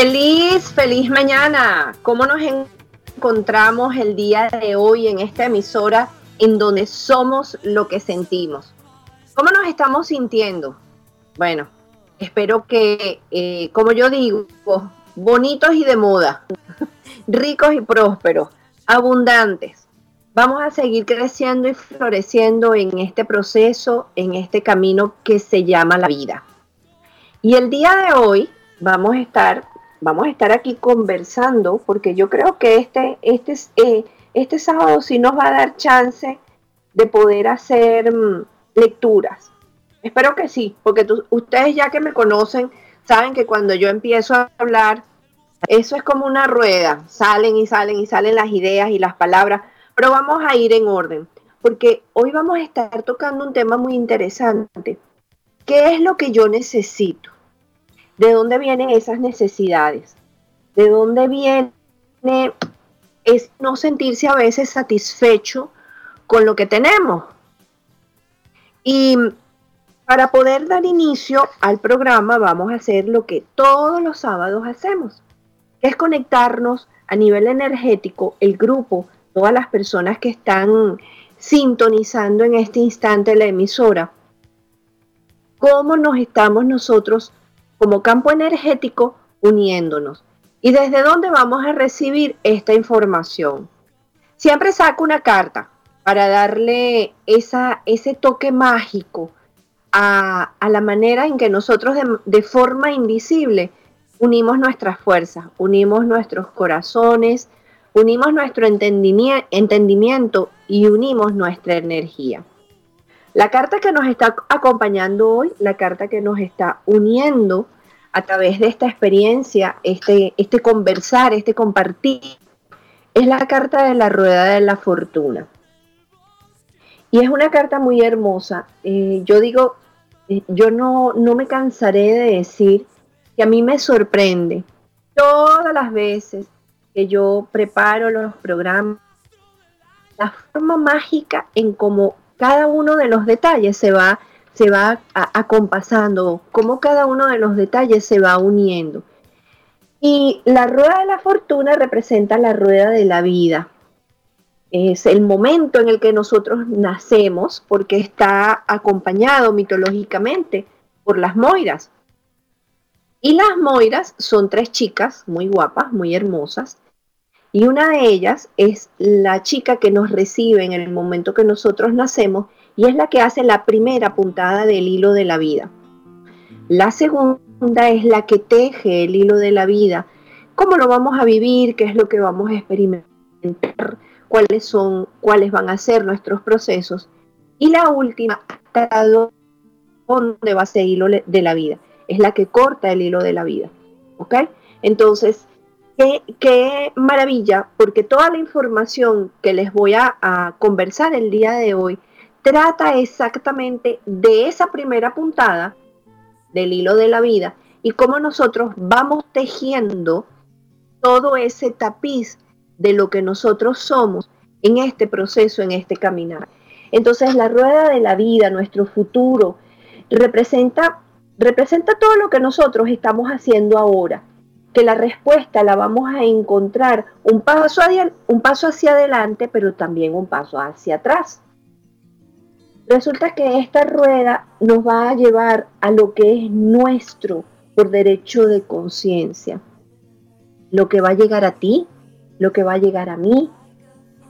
Feliz, feliz mañana. ¿Cómo nos encontramos el día de hoy en esta emisora en donde somos lo que sentimos? ¿Cómo nos estamos sintiendo? Bueno, espero que, eh, como yo digo, bonitos y de moda, ricos y prósperos, abundantes. Vamos a seguir creciendo y floreciendo en este proceso, en este camino que se llama la vida. Y el día de hoy vamos a estar vamos a estar aquí conversando porque yo creo que este, este, eh, este sábado sí nos va a dar chance de poder hacer mm, lecturas. Espero que sí, porque ustedes ya que me conocen saben que cuando yo empiezo a hablar, eso es como una rueda, salen y salen y salen las ideas y las palabras, pero vamos a ir en orden, porque hoy vamos a estar tocando un tema muy interesante. ¿Qué es lo que yo necesito? ¿De dónde vienen esas necesidades? ¿De dónde viene es no sentirse a veces satisfecho con lo que tenemos? Y para poder dar inicio al programa vamos a hacer lo que todos los sábados hacemos, que es conectarnos a nivel energético, el grupo, todas las personas que están sintonizando en este instante la emisora, cómo nos estamos nosotros como campo energético uniéndonos. ¿Y desde dónde vamos a recibir esta información? Siempre saco una carta para darle esa, ese toque mágico a, la manera en que nosotros de, forma invisible unimos nuestras fuerzas, unimos nuestros corazones, unimos nuestro entendimiento y unimos nuestra energía. La carta que nos está acompañando hoy, la carta que nos está uniendo a través de esta experiencia, este, este conversar, este compartir, es la carta de la rueda de la fortuna. Y es una carta muy hermosa. Eh, yo digo, eh, yo no, no me cansaré de decir que a mí me sorprende todas las veces que yo preparo los programas, la forma mágica en cómo cada uno de los detalles se va, se va acompasando, cómo cada uno de los detalles se va uniendo. Y la rueda de la fortuna representa la rueda de la vida. Es el momento en el que nosotros nacemos porque está acompañado mitológicamente por las moiras. Y las moiras son tres chicas muy guapas, muy hermosas, y una de ellas es la chica que nos recibe en el momento que nosotros nacemos y es la que hace la primera puntada del hilo de la vida. La segunda es la que teje el hilo de la vida. ¿Cómo lo vamos a vivir? ¿Qué es lo que vamos a experimentar? ¿Cuáles son, cuáles van a ser nuestros procesos? Y la última, dónde va a el hilo de la vida. Es la que corta el hilo de la vida. ¿Ok? Entonces, Qué, maravilla, porque toda la información que les voy a, conversar el día de hoy trata exactamente de esa primera puntada del hilo de la vida y cómo nosotros vamos tejiendo todo ese tapiz de lo que nosotros somos en este proceso, en este caminar. Entonces la rueda de la vida, nuestro futuro, representa, representa todo lo que nosotros estamos haciendo ahora que la respuesta la vamos a encontrar un paso, un paso hacia adelante, pero también un paso hacia atrás. Resulta que esta rueda nos va a llevar a lo que es nuestro por derecho de conciencia. Lo que va a llegar a ti, lo que va a llegar a mí,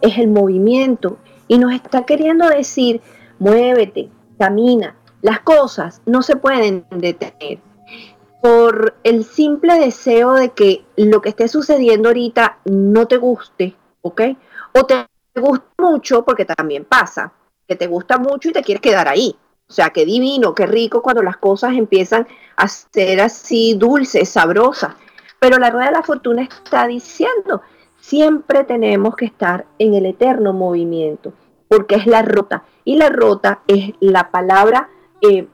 es el movimiento. Y nos está queriendo decir, muévete, camina. Las cosas no se pueden detener por el simple deseo de que lo que esté sucediendo ahorita no te guste, ¿ok? O te gusta mucho, porque también pasa, que te gusta mucho y te quieres quedar ahí. O sea, qué divino, qué rico cuando las cosas empiezan a ser así dulces, sabrosas. Pero la rueda de la fortuna está diciendo, siempre tenemos que estar en el eterno movimiento, porque es la rota. Y la rota es la palabra eh,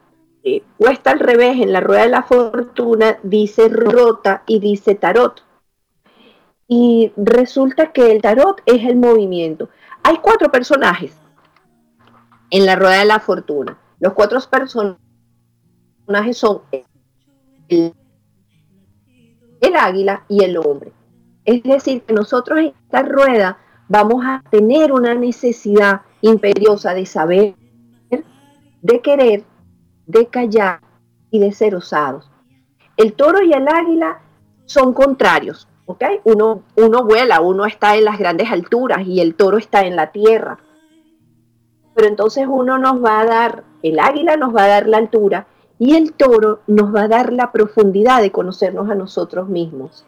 eh, puesta al revés en la rueda de la fortuna, dice rota y dice tarot. Y resulta que el tarot es el movimiento. Hay cuatro personajes en la rueda de la fortuna. Los cuatro personajes son el, el águila y el hombre. Es decir, que nosotros en esta rueda vamos a tener una necesidad imperiosa de saber, de querer de callar y de ser osados. El toro y el águila son contrarios, ¿ok? Uno, uno vuela, uno está en las grandes alturas y el toro está en la tierra. Pero entonces uno nos va a dar, el águila nos va a dar la altura y el toro nos va a dar la profundidad de conocernos a nosotros mismos.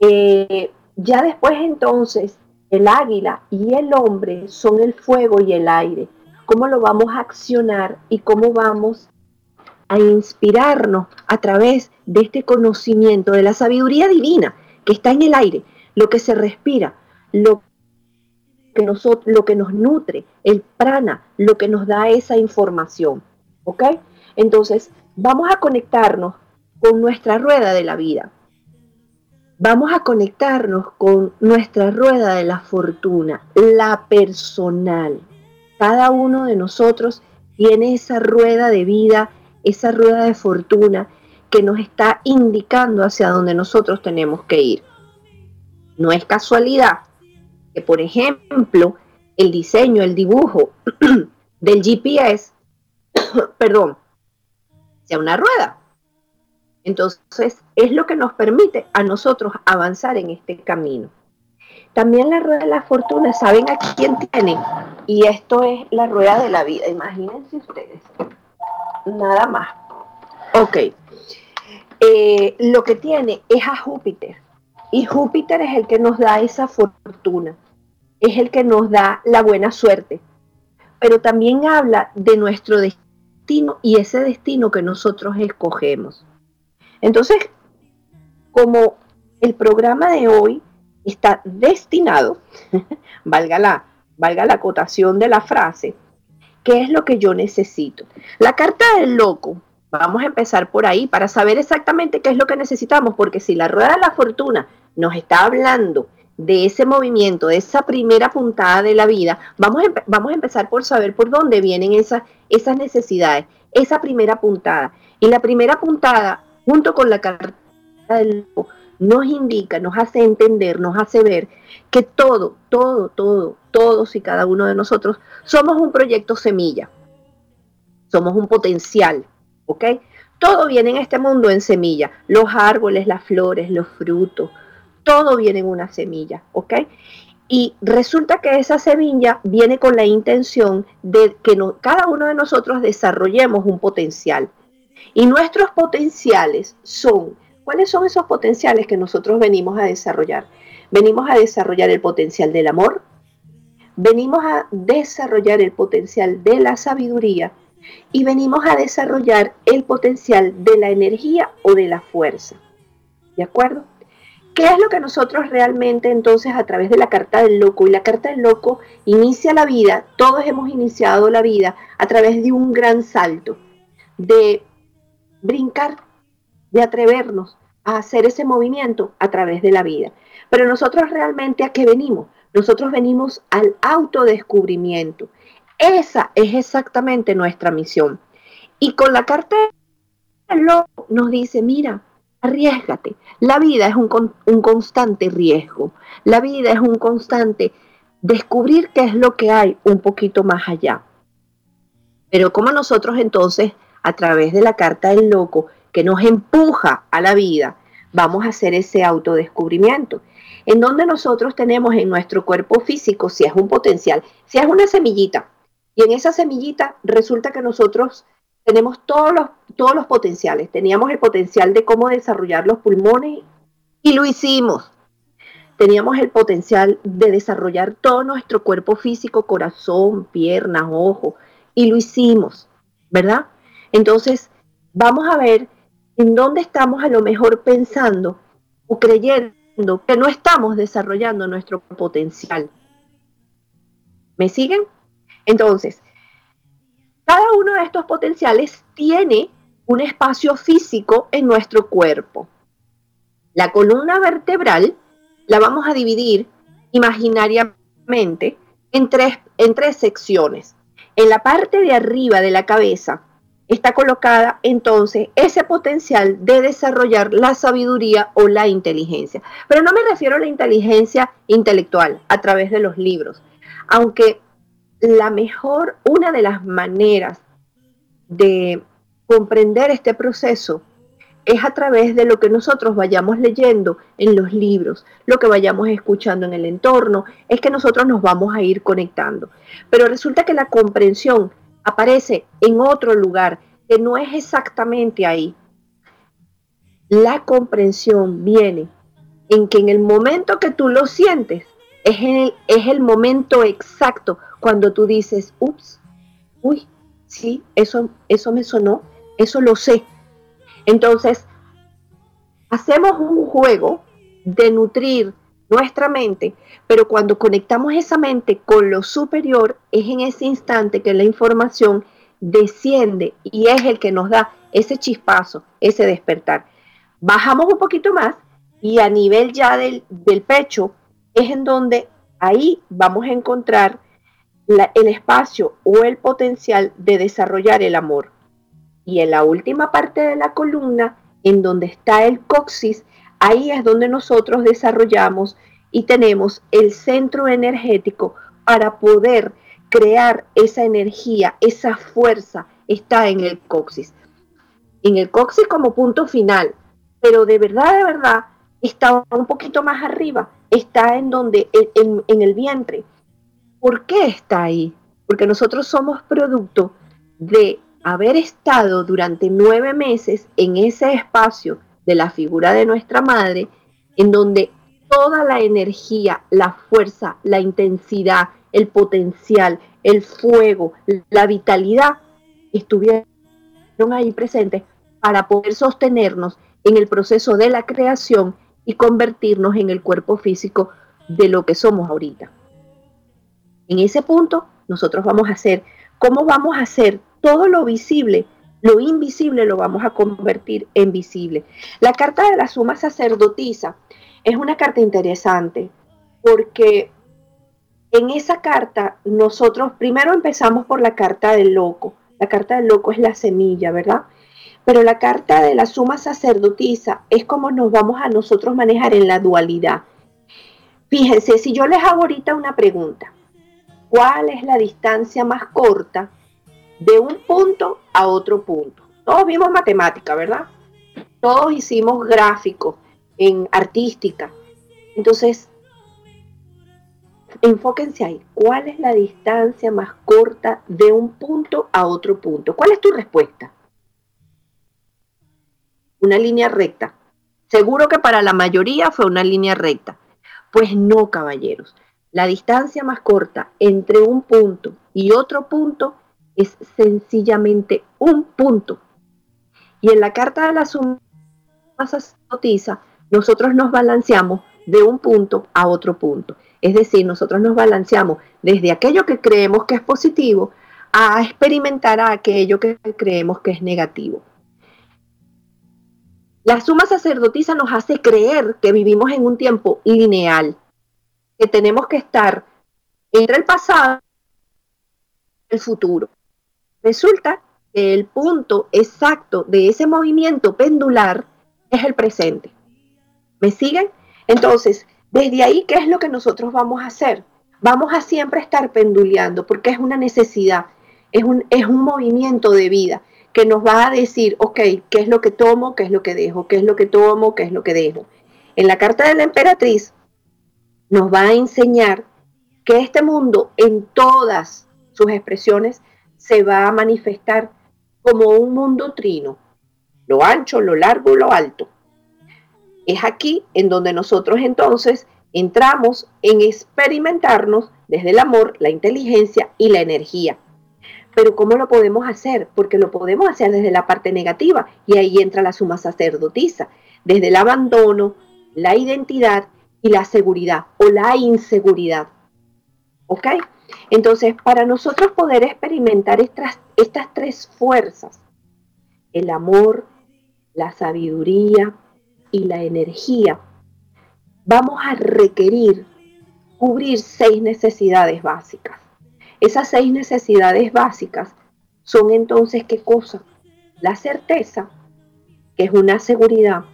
Eh, ya después entonces, el águila y el hombre son el fuego y el aire cómo lo vamos a accionar y cómo vamos a inspirarnos a través de este conocimiento de la sabiduría divina que está en el aire, lo que se respira, lo que, nos, nutre, el prana, lo que nos da esa información. ¿Ok? Entonces, vamos a conectarnos con nuestra rueda de la vida. Vamos a conectarnos con nuestra rueda de la fortuna, la personal. Cada uno de nosotros tiene esa rueda de vida, esa rueda de fortuna que nos está indicando hacia donde nosotros tenemos que ir. No es casualidad que, por ejemplo, el diseño, el dibujo del GPS, perdón, sea una rueda. Entonces, es lo que nos permite a nosotros avanzar en este camino. También la rueda de la fortuna, ¿saben a quién tiene? Y esto es la rueda de la vida, imagínense ustedes. Nada más. Ok. Eh, lo que tiene es a Júpiter. Y Júpiter es el que nos da esa fortuna. Es el que nos da la buena suerte. Pero también habla de nuestro destino y ese destino que nosotros escogemos. Entonces, como el programa de hoy está destinado, valga la, valga la acotación de la frase, ¿qué es lo que yo necesito? La carta del loco, vamos a empezar por ahí para saber exactamente qué es lo que necesitamos, porque si la rueda de la fortuna nos está hablando de ese movimiento, de esa primera puntada de la vida, vamos a, vamos a empezar por saber por dónde vienen esas, esas necesidades, esa primera puntada. Y la primera puntada, junto con la carta del loco, nos indica, nos hace entender, nos hace ver que todo, todo, todo, todos y cada uno de nosotros somos un proyecto semilla, somos un potencial, ¿ok? Todo viene en este mundo en semilla, los árboles, las flores, los frutos, todo viene en una semilla, ¿ok? Y resulta que esa semilla viene con la intención de que cada uno de nosotros desarrollemos un potencial. Y nuestros potenciales son ¿Cuáles son esos potenciales que nosotros venimos a desarrollar? Venimos a desarrollar el potencial del amor, venimos a desarrollar el potencial de la sabiduría y venimos a desarrollar el potencial de la energía o de la fuerza. ¿De acuerdo? ¿Qué es lo que nosotros realmente entonces a través de la carta del loco? Y la carta del loco inicia la vida, todos hemos iniciado la vida a través de un gran salto, de brincar de atrevernos a hacer ese movimiento a través de la vida. Pero nosotros realmente a qué venimos? Nosotros venimos al autodescubrimiento. Esa es exactamente nuestra misión. Y con la carta nos dice, mira, arriesgate. La vida es un, un constante riesgo. La vida es un constante descubrir qué es lo que hay un poquito más allá. Pero como nosotros entonces, a través de la carta del loco, que nos empuja a la vida, vamos a hacer ese autodescubrimiento, en donde nosotros tenemos en nuestro cuerpo físico, si es un potencial, si es una semillita, y en esa semillita resulta que nosotros tenemos todos los, todos los potenciales. Teníamos el potencial de cómo desarrollar los pulmones y lo hicimos. Teníamos el potencial de desarrollar todo nuestro cuerpo físico, corazón, piernas, ojos, y lo hicimos, ¿verdad? Entonces, vamos a ver en dónde estamos a lo mejor pensando o creyendo que no estamos desarrollando nuestro potencial. ¿Me siguen? Entonces, cada uno de estos potenciales tiene un espacio físico en nuestro cuerpo. La columna vertebral la vamos a dividir imaginariamente en tres, en tres secciones. En la parte de arriba de la cabeza está colocada entonces ese potencial de desarrollar la sabiduría o la inteligencia. Pero no me refiero a la inteligencia intelectual a través de los libros, aunque la mejor, una de las maneras de comprender este proceso es a través de lo que nosotros vayamos leyendo en los libros, lo que vayamos escuchando en el entorno, es que nosotros nos vamos a ir conectando. Pero resulta que la comprensión aparece en otro lugar que no es exactamente ahí. La comprensión viene en que en el momento que tú lo sientes, es el, es el momento exacto cuando tú dices, ups, uy, sí, eso, eso me sonó, eso lo sé. Entonces, hacemos un juego de nutrir nuestra mente, pero cuando conectamos esa mente con lo superior, es en ese instante que la información desciende y es el que nos da ese chispazo, ese despertar. Bajamos un poquito más y a nivel ya del, del pecho es en donde ahí vamos a encontrar el espacio o el potencial de desarrollar el amor. Y en la última parte de la columna, en donde está el coxis, ahí es donde nosotros desarrollamos y tenemos el centro energético para poder crear esa energía, esa fuerza, está en el coxis. En el coxis como punto final, pero de verdad, de verdad, está un poquito más arriba, está en donde, en el vientre, ¿Por qué está ahí? Porque nosotros somos producto de haber estado durante nueve meses en ese espacio de la figura de nuestra madre, en donde toda la energía, la fuerza, la intensidad, el potencial, el fuego, la vitalidad estuvieron ahí presentes para poder sostenernos en el proceso de la creación y convertirnos en el cuerpo físico de lo que somos ahorita. En ese punto, nosotros vamos a hacer, ¿cómo vamos a hacer todo lo visible? Lo invisible lo vamos a convertir en visible. La carta de la suma sacerdotisa es una carta interesante porque en esa carta nosotros primero empezamos por la carta del loco. La carta del loco es la semilla, ¿verdad? Pero la carta de la suma sacerdotisa es como nos vamos a nosotros manejar en la dualidad. Fíjense, si yo les hago ahorita una pregunta, cuál es la distancia más corta de un punto a otro punto. Todos vimos matemática, ¿verdad? Todos hicimos gráficos en artística. Entonces, enfóquense ahí. ¿Cuál es la distancia más corta de un punto a otro punto? ¿Cuál es tu respuesta? Una línea recta. Seguro que para la mayoría fue una línea recta. Pues no, caballeros. La distancia más corta entre un punto y otro punto es sencillamente un punto. Y en la carta de la suma sacerdotisa, nosotros nos balanceamos de un punto a otro punto. Es decir, nosotros nos balanceamos desde aquello que creemos que es positivo a experimentar a aquello que creemos que es negativo. La suma sacerdotisa nos hace creer que vivimos en un tiempo lineal, que tenemos que estar entre el pasado y el futuro. Resulta que el punto exacto de ese movimiento pendular es el presente. ¿Me siguen? Entonces, desde ahí, ¿qué es lo que nosotros vamos a hacer? Vamos a siempre estar penduleando porque es una necesidad, es un, es un movimiento de vida que nos va a decir, ok, ¿qué es lo que tomo? ¿Qué es lo que dejo? ¿Qué es lo que tomo? ¿Qué es lo que dejo? En la carta de la emperatriz nos va a enseñar que este mundo en todas sus expresiones se va a manifestar como un mundo trino, lo ancho, lo largo, lo alto. Es aquí en donde nosotros entonces entramos en experimentarnos desde el amor, la inteligencia y la energía. Pero ¿cómo lo podemos hacer? Porque lo podemos hacer desde la parte negativa y ahí entra la suma sacerdotisa, desde el abandono, la identidad y la seguridad o la inseguridad. ¿Ok? Entonces, para nosotros poder experimentar estas, estas tres fuerzas, el amor, la sabiduría y la energía, vamos a requerir cubrir seis necesidades básicas. Esas seis necesidades básicas son entonces, ¿qué cosa? La certeza, que es una seguridad.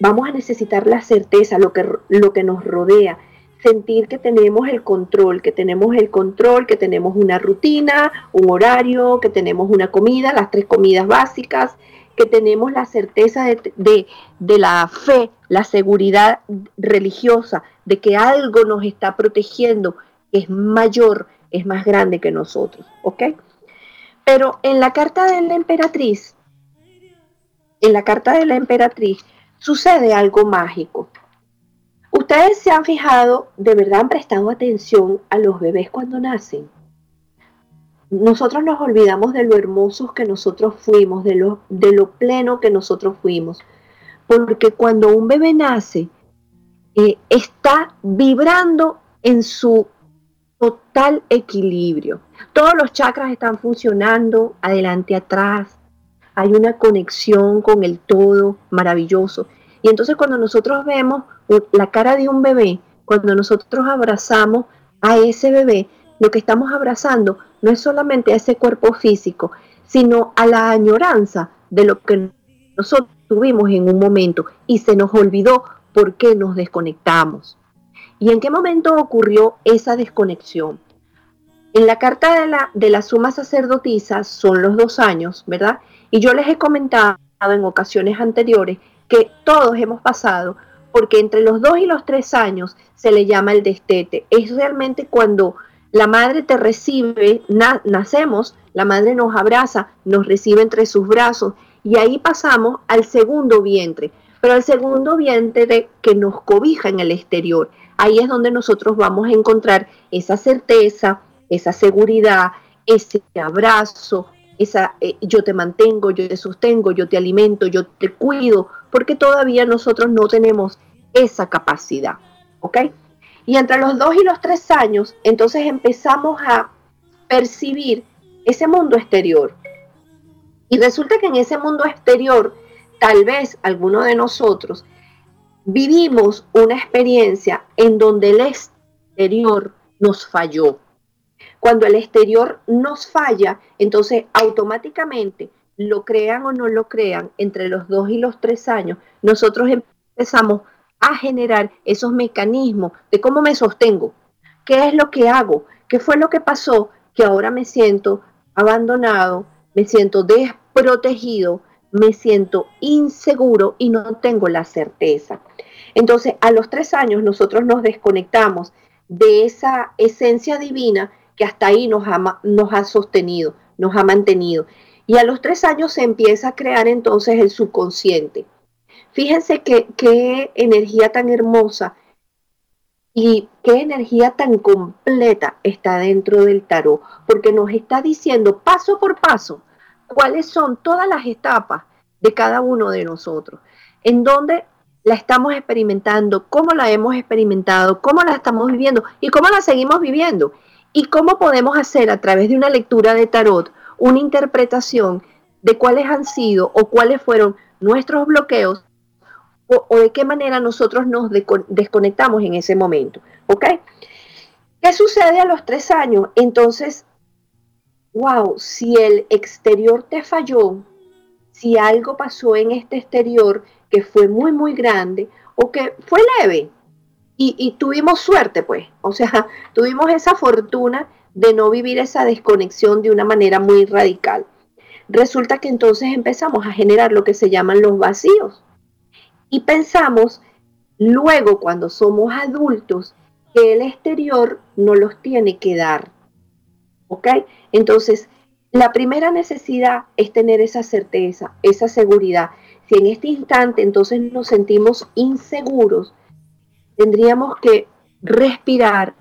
Vamos a necesitar la certeza, lo que, lo que nos rodea, sentir que tenemos el control, que tenemos el control, que tenemos una rutina, un horario, que tenemos una comida, las tres comidas básicas, que tenemos la certeza de, la fe, la seguridad religiosa, de que algo nos está protegiendo, que es mayor, es más grande que nosotros, ¿ok? Pero en la carta de la emperatriz, en la carta de la emperatriz, sucede algo mágico. Ustedes se han fijado, de verdad han prestado atención a los bebés cuando nacen nosotros nos olvidamos de lo hermosos que nosotros fuimos, de lo, pleno que nosotros fuimos. Porque cuando un bebé nace, eh, está vibrando en su total equilibrio. Todos los chakras están funcionando adelante, atrás. Hay una conexión con el todo maravilloso. Y entonces cuando nosotros vemos la cara de un bebé, cuando nosotros abrazamos a ese bebé, lo que estamos abrazando no es solamente a ese cuerpo físico, sino a la añoranza de lo que nosotros tuvimos en un momento y se nos olvidó por qué nos desconectamos. ¿Y en qué momento ocurrió esa desconexión? En la carta de la, de la suma sacerdotisa son los dos años, ¿verdad? Y yo les he comentado en ocasiones anteriores que todos hemos pasado porque entre los dos y los tres años se le llama el destete. Es realmente cuando la madre te recibe, nacemos, la madre nos abraza, nos recibe entre sus brazos y ahí pasamos al segundo vientre, pero al segundo vientre que nos cobija en el exterior. Ahí es donde nosotros vamos a encontrar esa certeza, esa seguridad, ese abrazo, esa eh, yo te mantengo, yo te sostengo, yo te alimento, yo te cuido, porque todavía nosotros no tenemos esa capacidad, ¿ok? Y entre los dos y los tres años, entonces empezamos a percibir ese mundo exterior. Y resulta que en ese mundo exterior, tal vez alguno de nosotros vivimos una experiencia en donde el exterior nos falló. Cuando el exterior nos falla, entonces automáticamente, lo crean o no lo crean, entre los dos y los tres años, nosotros empezamos a generar esos mecanismos de cómo me sostengo, qué es lo que hago, qué fue lo que pasó, que ahora me siento abandonado, me siento desprotegido, me siento inseguro y no tengo la certeza. Entonces, a los tres años nosotros nos desconectamos de esa esencia divina que hasta ahí nos ha, nos ha sostenido, nos ha mantenido. Y a los tres años se empieza a crear entonces el subconsciente. Fíjense qué energía tan hermosa y qué energía tan completa está dentro del tarot, porque nos está diciendo paso por paso cuáles son todas las etapas de cada uno de nosotros, en dónde la estamos experimentando, cómo la hemos experimentado, cómo la estamos viviendo y cómo la seguimos viviendo. Y cómo podemos hacer a través de una lectura de tarot una interpretación de cuáles han sido o cuáles fueron nuestros bloqueos o, de qué manera nosotros nos desconectamos en ese momento. ¿Ok? ¿Qué sucede a los tres años? Entonces, wow, si el exterior te falló, si algo pasó en este exterior que fue muy, muy grande o que fue leve. Y, y tuvimos suerte, pues. O sea, tuvimos esa fortuna de no vivir esa desconexión de una manera muy radical. Resulta que entonces empezamos a generar lo que se llaman los vacíos. Y pensamos, luego cuando somos adultos, que el exterior no los tiene que dar. ¿Ok? Entonces, la primera necesidad es tener esa certeza, esa seguridad. Si en este instante entonces nos sentimos inseguros, tendríamos que respirar,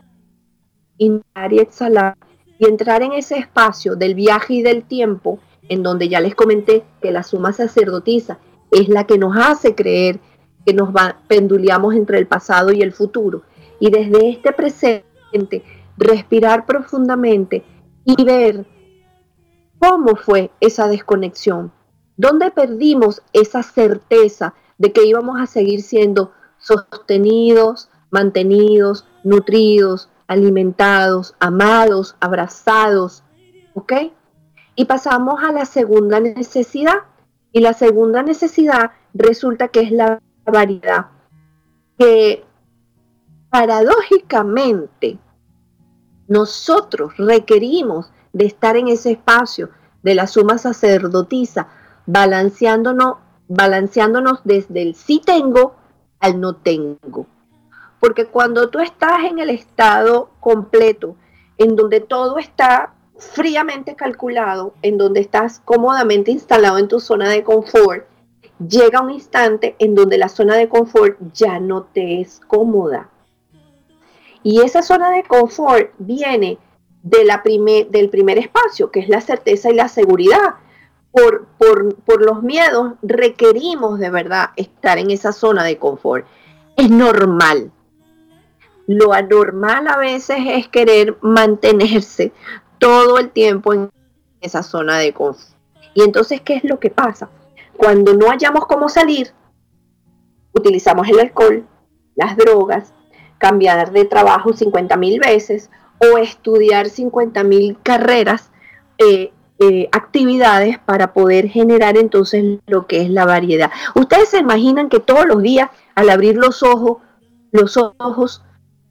inhalar y exhalar y entrar en ese espacio del viaje y del tiempo en donde ya les comenté que la suma sacerdotisa es la que nos hace creer que nos va, penduleamos entre el pasado y el futuro. Y desde este presente, respirar profundamente y ver cómo fue esa desconexión, dónde perdimos esa certeza de que íbamos a seguir siendo sostenidos, mantenidos, nutridos, alimentados, amados, abrazados, ¿ok? Y pasamos a la segunda necesidad. Y la segunda necesidad resulta que es la variedad, que paradójicamente nosotros requerimos de estar en ese espacio de la suma sacerdotisa, balanceándonos, balanceándonos desde el sí tengo al no tengo. Porque cuando tú estás en el estado completo, en donde todo está fríamente calculado, en donde estás cómodamente instalado en tu zona de confort, llega un instante en donde la zona de confort ya no te es cómoda. Y esa zona de confort viene del primer espacio, que es la certeza y la seguridad. Por, por, por los miedos requerimos de verdad estar en esa zona de confort. Es normal. Lo anormal a veces es querer mantenerse todo el tiempo en esa zona de confort. Y entonces, ¿qué es lo que pasa? Cuando no hallamos cómo salir, utilizamos el alcohol, las drogas, cambiar de trabajo 50 mil veces o estudiar 50 mil carreras, eh, eh, actividades para poder generar entonces lo que es la variedad. Ustedes se imaginan que todos los días al abrir los ojos, los ojos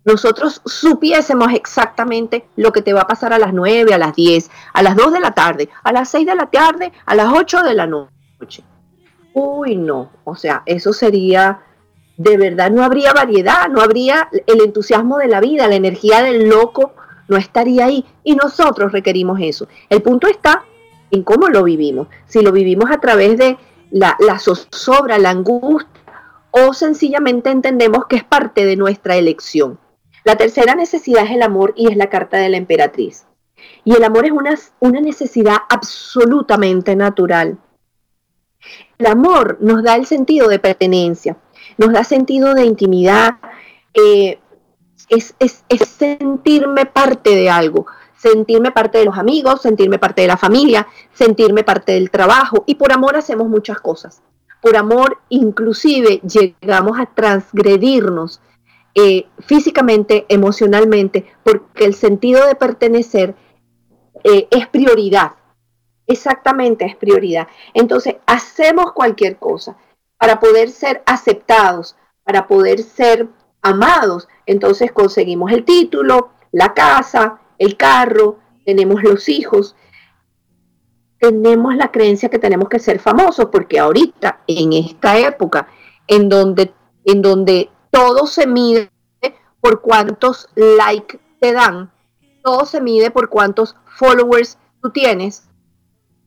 nosotros supiésemos exactamente lo que te va a pasar a las 9, a las 10, a las 2 de la tarde, a las 6 de la tarde, a las 8 de la noche. Uy, no, o sea, eso sería, de verdad, no habría variedad, no habría el entusiasmo de la vida, la energía del loco no estaría ahí y nosotros requerimos eso. El punto está en cómo lo vivimos. Si lo vivimos a través de la, la zozobra, la angustia, o sencillamente entendemos que es parte de nuestra elección. La tercera necesidad es el amor y es la carta de la emperatriz. Y el amor es una, una necesidad absolutamente natural. El amor nos da el sentido de pertenencia, nos da sentido de intimidad, eh, es, es, sentirme parte de algo, sentirme parte de los amigos, sentirme parte de la familia, sentirme parte del trabajo. Y por amor hacemos muchas cosas. Por amor inclusive llegamos a transgredirnos eh, físicamente, emocionalmente, porque el sentido de pertenecer eh, es prioridad. Exactamente, es prioridad. Entonces, hacemos cualquier cosa para poder ser aceptados, para poder ser amados. Entonces conseguimos el título, la casa, el carro, tenemos los hijos. Tenemos la creencia que tenemos que ser famosos, porque ahorita, en esta época, en donde, en donde todo se mide por cuántos likes te dan, todo se mide por cuántos followers tú tienes.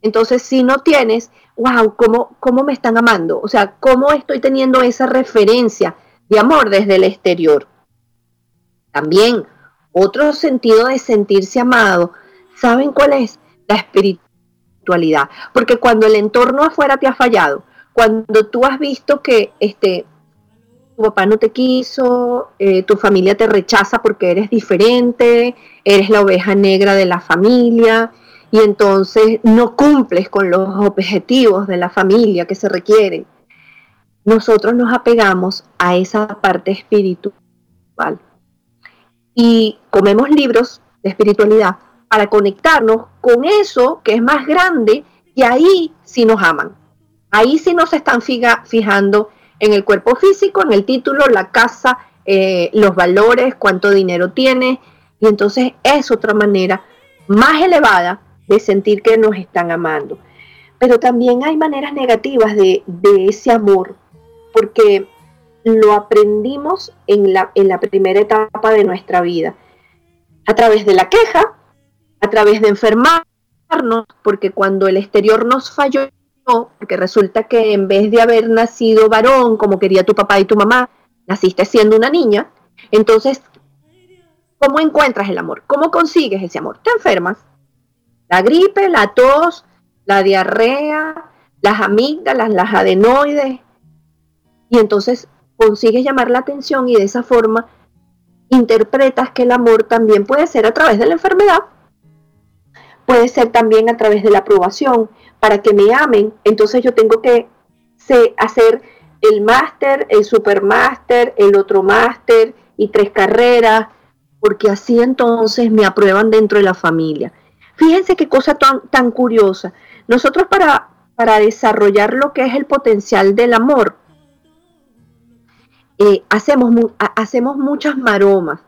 Entonces, si no tienes, wow, ¿cómo, ¿cómo me están amando? O sea, ¿cómo estoy teniendo esa referencia de amor desde el exterior? También, otro sentido de sentirse amado, ¿saben cuál es? La espiritualidad. Porque cuando el entorno afuera te ha fallado, cuando tú has visto que este, tu papá no te quiso, eh, tu familia te rechaza porque eres diferente, eres la oveja negra de la familia y entonces no cumples con los objetivos de la familia que se requieren. Nosotros nos apegamos a esa parte espiritual y comemos libros de espiritualidad para conectarnos con eso que es más grande y ahí sí nos aman. Ahí sí nos están fijando en el cuerpo físico, en el título, la casa, eh, los valores, cuánto dinero tiene. Y entonces es otra manera más elevada de sentir que nos están amando. Pero también hay maneras negativas de, ese amor, porque lo aprendimos en la, en la primera etapa de nuestra vida, a través de la queja, a través de enfermarnos, porque cuando el exterior nos falló, porque resulta que en vez de haber nacido varón, como quería tu papá y tu mamá, naciste siendo una niña, entonces, ¿cómo encuentras el amor? ¿Cómo consigues ese amor? Te enfermas. La gripe, la tos, la diarrea, las amígdalas, las adenoides, y entonces consigues llamar la atención y de esa forma interpretas que el amor también puede ser a través de la enfermedad, puede ser también a través de la aprobación. Para que me amen, entonces yo tengo que hacer el máster, el supermáster, el otro máster y tres carreras, porque así entonces me aprueban dentro de la familia. Fíjense qué cosa tan, tan curiosa. Nosotros para, para desarrollar lo que es el potencial del amor, eh, hacemos, hacemos muchas maromas,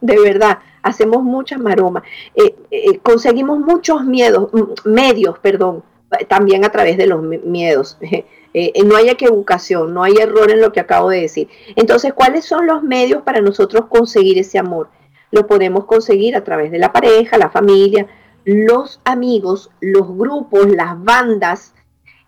de verdad, hacemos muchas maromas. Eh, eh, conseguimos muchos miedos, medios, perdón, también a través de los miedos. no hay equivocación, no hay error en lo que acabo de decir. Entonces, ¿cuáles son los medios para nosotros conseguir ese amor? Lo podemos conseguir a través de la pareja, la familia, los amigos, los grupos, las bandas,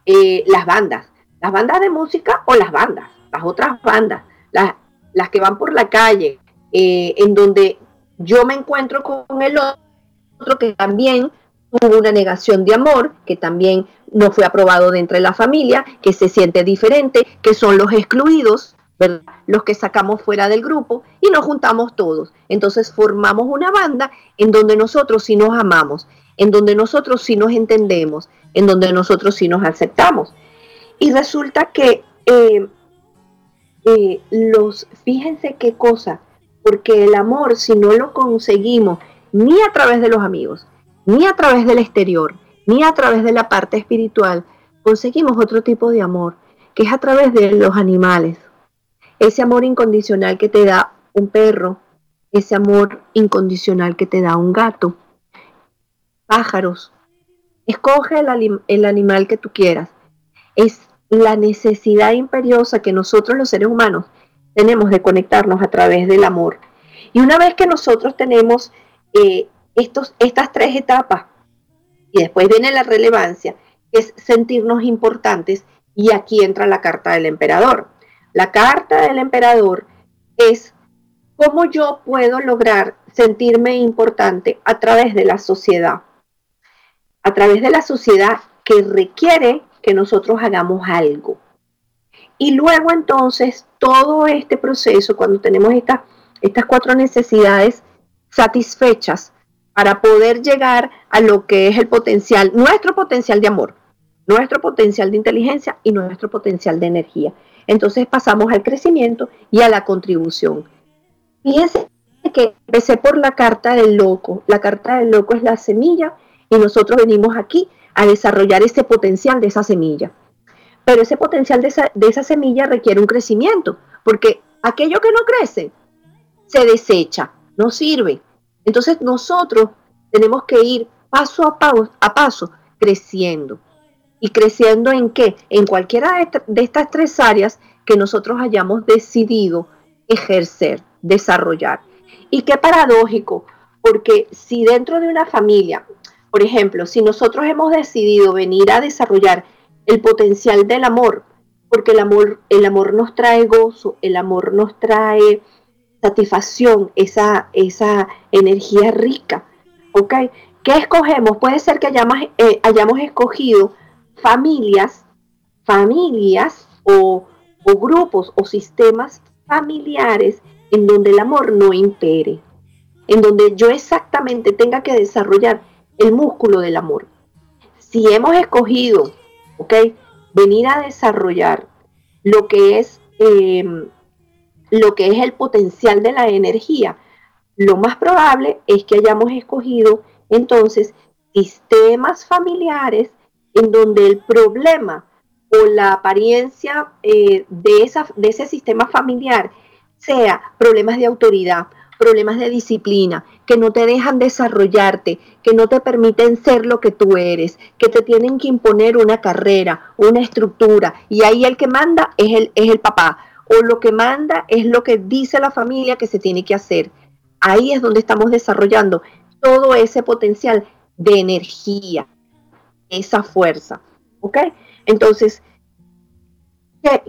las bandas, las bandas de música o las bandas, las otras bandas, las, las que van por la calle, eh, en donde yo me encuentro con el otro que también tuvo una negación de amor, que también no fue aprobado dentro de la familia, que se siente diferente, que son los excluidos, los que sacamos fuera del grupo y nos juntamos todos. Entonces formamos una banda en donde nosotros sí nos amamos, en donde nosotros sí nos entendemos, en donde nosotros sí nos aceptamos. Y resulta que eh, eh, los, fíjense qué cosa, porque el amor, si no lo conseguimos ni a través de los amigos, ni a través del exterior, ni a través de la parte espiritual, conseguimos otro tipo de amor, que es a través de los animales. Ese amor incondicional que te da un perro, ese amor incondicional que te da un gato, pájaros. Escoge el, animal que tú quieras. Es la necesidad imperiosa que nosotros los seres humanos tenemos de conectarnos a través del amor. Y una vez que nosotros tenemos eh, estos, estas tres etapas, y después viene la relevancia, es sentirnos importantes, y aquí entra la carta del emperador. La carta del emperador es cómo yo puedo lograr sentirme importante a través de la sociedad, a través de la sociedad que requiere que nosotros hagamos algo. Y luego entonces todo este proceso, cuando tenemos estas, estas cuatro necesidades satisfechas para poder llegar a lo que es el potencial, nuestro potencial de amor, nuestro potencial de inteligencia y nuestro potencial de energía. Entonces pasamos al crecimiento y a la contribución. Fíjense que empecé por la carta del loco. La carta del loco es la semilla y nosotros venimos aquí a desarrollar ese potencial de esa semilla. Pero ese potencial de esa, semilla requiere un crecimiento, porque aquello que no crece se desecha, no sirve. Entonces nosotros tenemos que ir paso a paso, a paso creciendo. ¿Y creciendo en qué? En cualquiera de estas tres áreas que nosotros hayamos decidido ejercer, desarrollar. Y qué paradójico, porque si dentro de una familia, por ejemplo, si nosotros hemos decidido venir a desarrollar el potencial del amor, porque el amor, el amor nos trae gozo, el amor nos trae satisfacción, esa, esa energía rica. ¿Ok? ¿Qué escogemos? Puede ser que hayamos, eh, hayamos escogido familias, familias o, o grupos o sistemas familiares en donde el amor no impere, en donde yo exactamente tenga que desarrollar el músculo del amor. Si hemos escogido ¿ok? Venir a desarrollar lo que es, em, lo que es el potencial de la energía. Lo más probable es que hayamos escogido entonces sistemas familiares en donde el problema o la apariencia eh, de, esa, de ese sistema familiar sea problemas de autoridad, problemas de disciplina, que no te dejan desarrollarte, que no te permiten ser lo que tú eres, que te tienen que imponer una carrera, una estructura, y ahí el que manda es el, es el papá, o lo que manda es lo que dice la familia que se tiene que hacer. Ahí es donde estamos desarrollando todo ese potencial de energía, esa fuerza. ¿Ok? Entonces,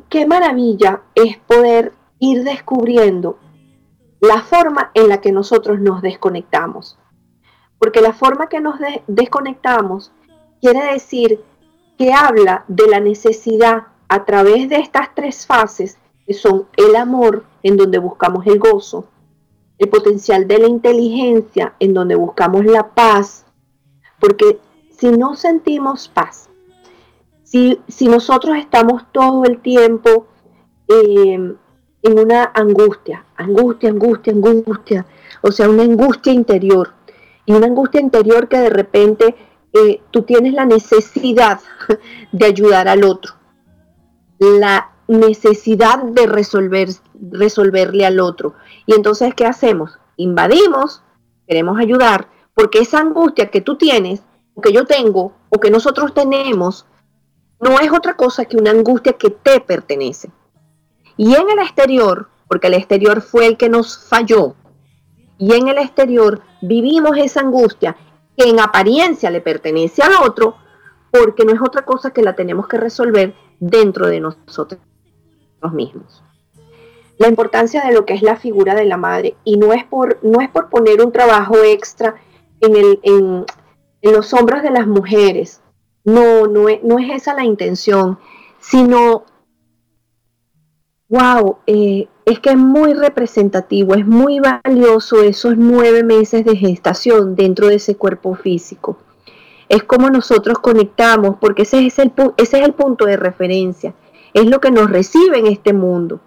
qué, maravilla es poder ir descubriendo la forma en la que nosotros nos desconectamos. Porque la forma que nos desconectamos quiere decir que habla de la necesidad a través de estas tres fases, que son el amor, en donde buscamos el gozo, el potencial de la inteligencia, en donde buscamos la paz, porque si no sentimos paz, si, si nosotros estamos todo el tiempo eh, en una angustia, angustia, angustia, angustia, o sea, una angustia interior. Y una angustia interior que de repente eh, tú tienes la necesidad de ayudar al otro, la necesidad de resolver, resolverle al otro. Y entonces, ¿qué hacemos? Invadimos, queremos ayudar, porque esa angustia que tú tienes, o que yo tengo, o que nosotros tenemos, no es otra cosa que una angustia que te pertenece. Y en el exterior, porque el exterior fue el que nos falló, y en el exterior vivimos esa angustia que en apariencia le pertenece al otro, porque no es otra cosa que la tenemos que resolver dentro de nosotros mismos. La importancia de lo que es la figura de la madre, y no es por, no es por poner un trabajo extra en, el, en, los hombros de las mujeres, no, no no es esa la intención, sino wow, eh, es que es muy representativo, es muy valioso esos nueve meses de gestación dentro de ese cuerpo físico. Es como nosotros conectamos, porque ese es el, ese es el punto de referencia, es lo que nos recibe en este mundo,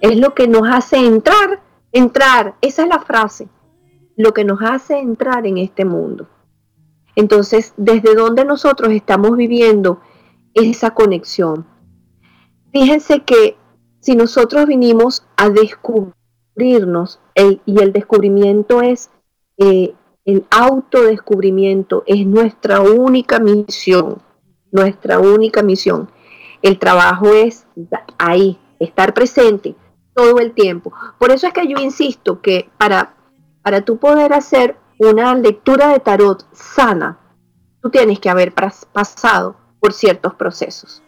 es lo que nos hace entrar, entrar, esa es la frase, lo que nos hace entrar en este mundo. Entonces, ¿desde dónde nosotros estamos viviendo esa conexión? Fíjense que si nosotros vinimos a descubrirnos, y el descubrimiento es eh, el autodescubrimiento, es nuestra única misión, nuestra única misión. El trabajo es ahí, estar presente todo el tiempo. Por eso es que yo insisto que para, para tú poder hacer una lectura de tarot sana, tú tienes que haber pasado por ciertos procesos.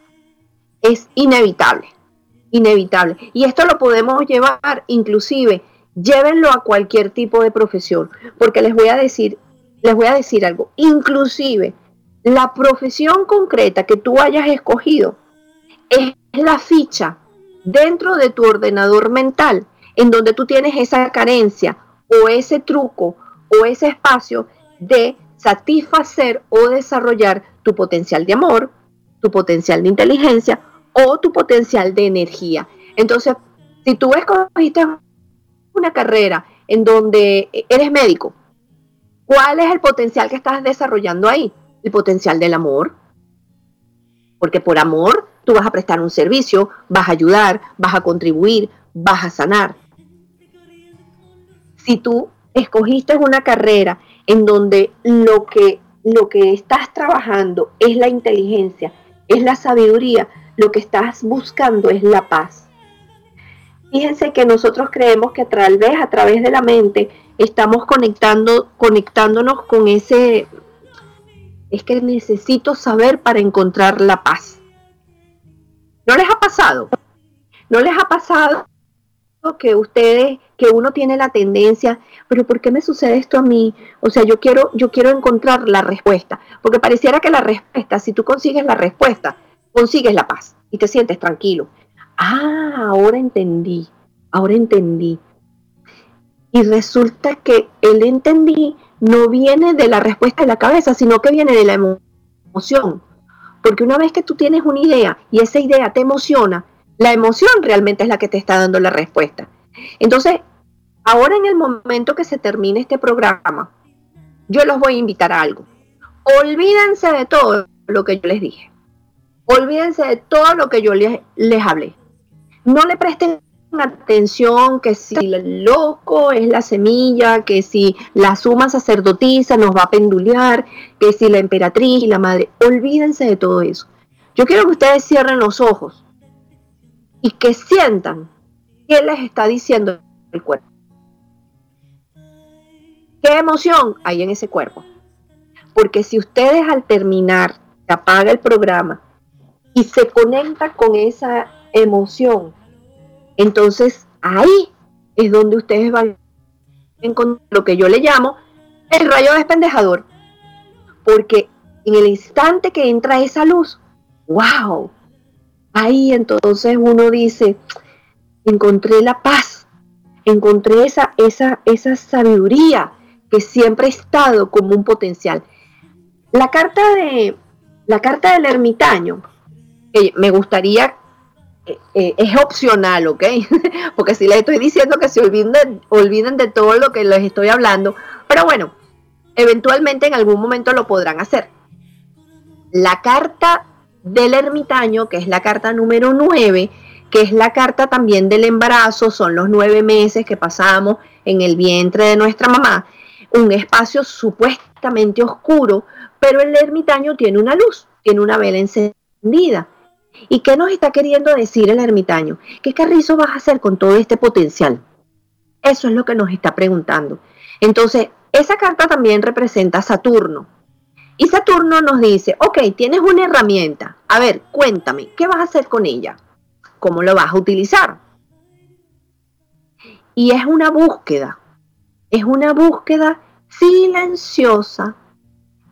Es inevitable inevitable. Y esto lo podemos llevar, inclusive, llévenlo a cualquier tipo de profesión, porque les voy a decir, les voy a decir algo, inclusive la profesión concreta que tú hayas escogido es la ficha dentro de tu ordenador mental en donde tú tienes esa carencia o ese truco o ese espacio de satisfacer o desarrollar tu potencial de amor, tu potencial de inteligencia o tu potencial de energía. Entonces, si tú escogiste una carrera en donde eres médico, ¿cuál es el potencial que estás desarrollando ahí? El potencial del amor. Porque por amor tú vas a prestar un servicio, vas a ayudar, vas a contribuir, vas a sanar. Si tú escogiste una carrera en donde lo que, lo que estás trabajando es la inteligencia, es la sabiduría, lo que estás buscando es la paz. Fíjense que nosotros creemos que tal vez a través de la mente estamos conectando, conectándonos con ese, es que necesito saber para encontrar la paz. ¿No les ha pasado? ¿No les ha pasado que ustedes, que uno tiene la tendencia, pero ¿por qué me sucede esto a mí? O sea, yo quiero, yo quiero encontrar la respuesta, porque pareciera que la respuesta, si tú consigues la respuesta, consigues la paz y te sientes tranquilo. Ah, ahora entendí, ahora entendí. Y resulta que el entendí no viene de la respuesta de la cabeza, sino que viene de la emoción. Porque una vez que tú tienes una idea y esa idea te emociona, la emoción realmente es la que te está dando la respuesta. Entonces, ahora en el momento que se termine este programa, yo los voy a invitar a algo. Olvídense de todo lo que yo les dije Olvídense de todo lo que yo les, hablé. No le presten atención que si el loco es la semilla, que si la suma sacerdotisa nos va a pendulear, que si la emperatriz y la madre, olvídense de todo eso. Yo quiero que ustedes cierren los ojos y que sientan qué les está diciendo el cuerpo. ¿Qué emoción hay en ese cuerpo? Porque si ustedes al terminar se apaga el programa y se conecta con esa emoción, entonces ahí es donde ustedes van a encontrar lo que yo le llamo el rayo despendejador. Porque en el instante que entra esa luz, wow, ahí entonces uno dice, encontré la paz, encontré esa, esa, esa sabiduría que siempre ha estado como un potencial. La carta de la carta del ermitaño, que me gustaría, eh, eh, es opcional, ¿ok? Porque si les estoy diciendo que se olviden, olviden de todo lo que les estoy hablando, pero bueno, eventualmente en algún momento lo podrán hacer. La carta del ermitaño, que es la carta número 9, que es la carta también del embarazo, son los nueve meses que pasamos en el vientre de nuestra mamá, un espacio supuestamente oscuro, pero el ermitaño tiene una luz, tiene una vela encendida. ¿Y qué nos está queriendo decir el ermitaño? ¿Qué carrizo vas a hacer con todo este potencial? Eso es lo que nos está preguntando. Entonces, esa carta también representa a Saturno. Y Saturno nos dice, ok, tienes una herramienta. A ver, cuéntame, ¿qué vas a hacer con ella? ¿Cómo lo vas a utilizar? Y es una búsqueda, es una búsqueda silenciosa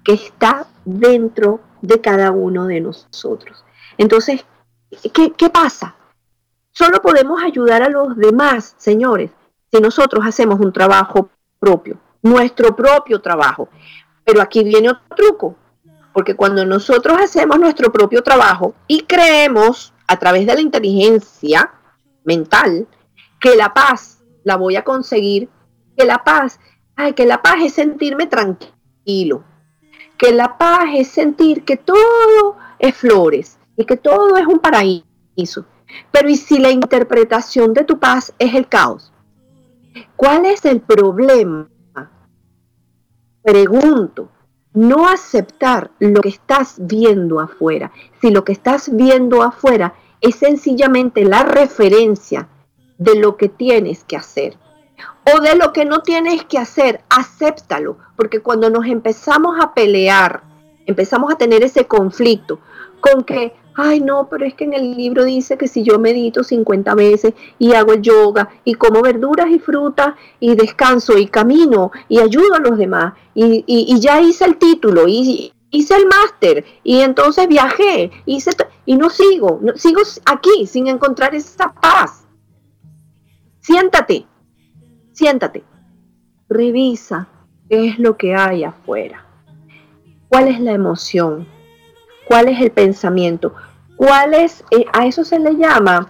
que está dentro de cada uno de nosotros. Entonces, ¿qué, ¿qué, pasa? Solo podemos ayudar a los demás, señores, si nosotros hacemos un trabajo propio, nuestro propio trabajo. Pero aquí viene otro truco, porque cuando nosotros hacemos nuestro propio trabajo y creemos a través de la inteligencia mental que la paz la voy a conseguir, que la paz, ay, que la paz es sentirme tranquilo, que la paz es sentir que todo es flores y que todo es un paraíso. Pero ¿y si la interpretación de tu paz es el caos? ¿Cuál es el problema? Pregunto, no aceptar lo que estás viendo afuera. Si lo que estás viendo afuera es sencillamente la referencia de lo que tienes que hacer o de lo que no tienes que hacer, acéptalo, porque cuando nos empezamos a pelear, empezamos a tener ese conflicto con que, ay no, pero es que en el libro dice que si yo medito 50 veces y hago el yoga y como verduras y frutas y descanso y camino y ayudo a los demás y, ya hice el título y hice el máster y entonces viajé y no sigo, no, sigo aquí sin encontrar esa paz. Siéntate, Siéntate, revisa qué es lo que hay afuera, cuál es la emoción, cuál es el pensamiento, cuál es, eh, a eso se le llama,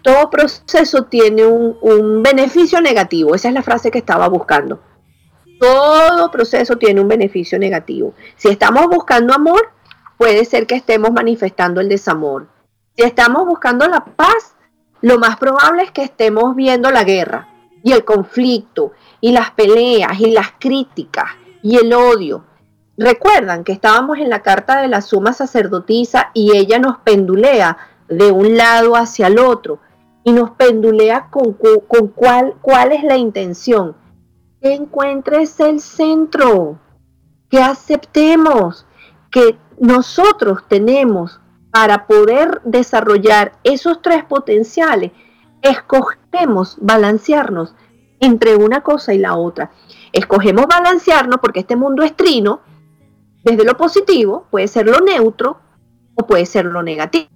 todo proceso tiene un beneficio negativo, esa es la frase que estaba buscando. Todo proceso tiene un beneficio negativo. Si estamos buscando amor, puede ser que estemos manifestando el desamor. Si estamos buscando la paz, lo más probable es que estemos viendo la guerra y el conflicto y las peleas y las críticas y el odio. Recuerdan que estábamos en la carta de la suma sacerdotisa y ella nos pendulea de un lado hacia el otro y nos pendulea con, con cuál, cuál es la intención. Que encuentres el centro, que aceptemos que nosotros tenemos para poder desarrollar esos tres potenciales, escogemos balancearnos entre una cosa y la otra. Escogemos balancearnos porque este mundo es trino, desde lo positivo, puede ser lo neutro o puede ser lo negativo,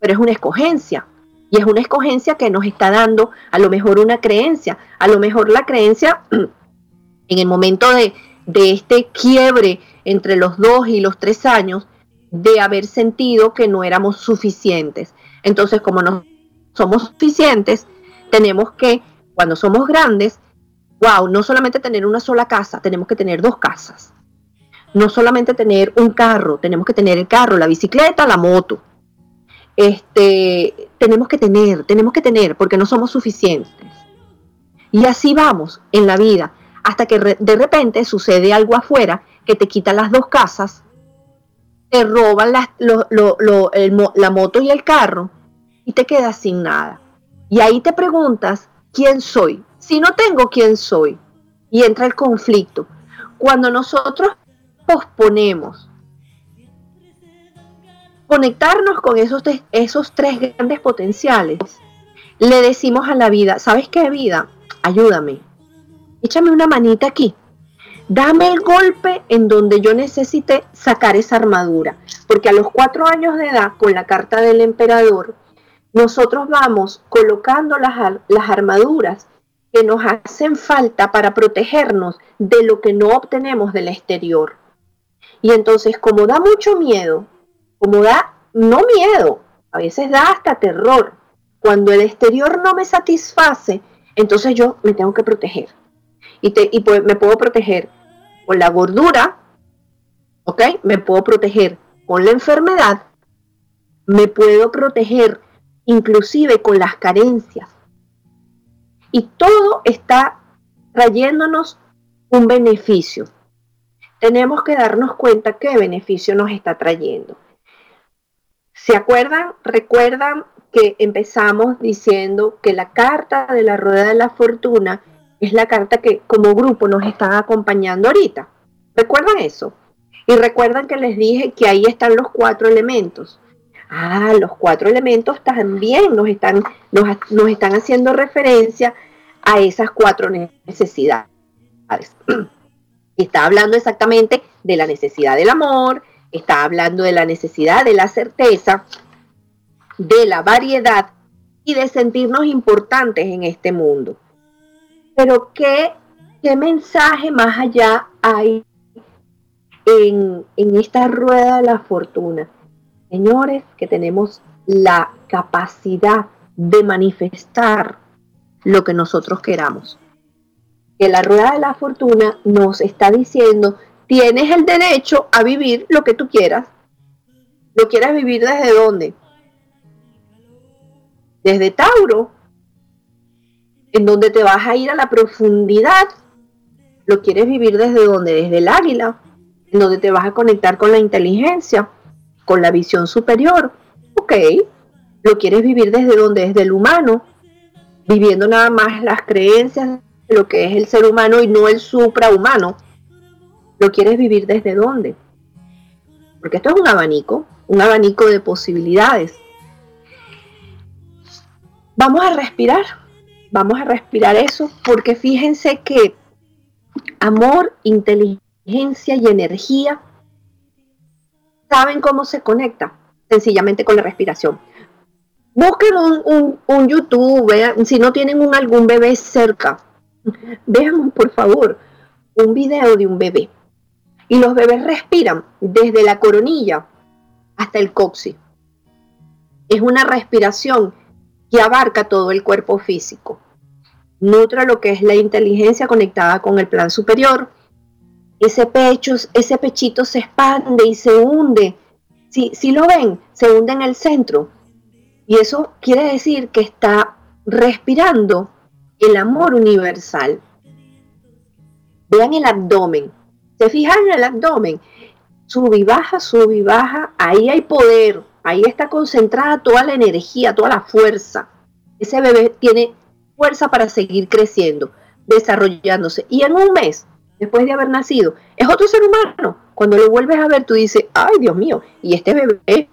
pero es una escogencia. Y es una escogencia que nos está dando a lo mejor una creencia, a lo mejor la creencia en el momento de, de este quiebre entre los dos y los tres años, de haber sentido que no éramos suficientes. Entonces, como no somos suficientes, tenemos que, cuando somos grandes, wow, no solamente tener una sola casa, tenemos que tener dos casas. No solamente tener un carro, tenemos que tener el carro, la bicicleta, la moto. Este, tenemos que tener, tenemos que tener, porque no somos suficientes. Y así vamos en la vida, hasta que de repente sucede algo afuera que te quita las dos casas, te roban la moto y el carro y te quedas sin nada. Y ahí te preguntas, ¿quién soy? Si no tengo quién soy, y entra el conflicto. Cuando nosotros posponemos conectarnos con esos, esos tres grandes potenciales, le decimos a la vida, ¿sabes qué vida? Ayúdame, échame una manita aquí, dame el golpe en donde yo necesite sacar esa armadura, porque a los cuatro años de edad, con la carta del emperador, nosotros vamos colocando las, las armaduras que nos hacen falta para protegernos de lo que no obtenemos del exterior. Y entonces, como da mucho miedo, como da, no miedo, a veces da hasta terror, cuando el exterior no me satisface, entonces yo me tengo que proteger. Y, te, y pues, me puedo proteger con la gordura, ¿ok? Me puedo proteger con la enfermedad, me puedo proteger inclusive con las carencias. Y todo está trayéndonos un beneficio. Tenemos que darnos cuenta qué beneficio nos está trayendo. ¿Se acuerdan? Recuerdan que empezamos diciendo que la carta de la rueda de la fortuna es la carta que como grupo nos están acompañando ahorita. ¿Recuerdan eso? Y recuerdan que les dije que ahí están los cuatro elementos. Ah, los cuatro elementos también nos están, nos, están haciendo referencia a esas cuatro necesidades. Está hablando exactamente de la necesidad del amor, está hablando de la necesidad de la certeza, de la variedad y de sentirnos importantes en este mundo. Pero ¿qué, qué mensaje más allá hay en, en esta rueda de la fortuna? Señores, que tenemos la capacidad de manifestar lo que nosotros queramos. Que la rueda de la fortuna nos está diciendo, tienes el derecho a vivir lo que tú quieras. ¿Lo quieres vivir desde dónde? Desde Tauro, en donde te vas a ir a la profundidad. ¿Lo quieres vivir desde dónde? Desde el águila, en donde te vas a conectar con la inteligencia con la visión superior. Ok, lo quieres vivir desde donde? Desde el humano, viviendo nada más las creencias lo que es el ser humano y no el suprahumano. ¿Lo quieres vivir desde dónde? Porque esto es un abanico, un abanico de posibilidades. Vamos a respirar, vamos a respirar eso, porque fíjense que amor, inteligencia y energía ¿Saben cómo se conecta? Sencillamente con la respiración. Busquen un, YouTube, vean, si no tienen un, algún bebé cerca, vean por favor un video de un bebé. Y los bebés respiran desde la coronilla hasta el coxis. Es una respiración que abarca todo el cuerpo físico. Nutra lo que es la inteligencia conectada con el plan superior, ese pecho, ese pechito se expande y se hunde. Si, si lo ven, se hunde en el centro. Y eso quiere decir que está respirando el amor universal. Vean el abdomen. ¿Se fijan en el abdomen? Sube y baja, sube y baja. Ahí hay poder. Ahí está concentrada toda la energía, toda la fuerza. Ese bebé tiene fuerza para seguir creciendo, desarrollándose. Y en un mes después de haber nacido, es otro ser humano. Cuando lo vuelves a ver, tú dices, ay Dios mío, y este bebé,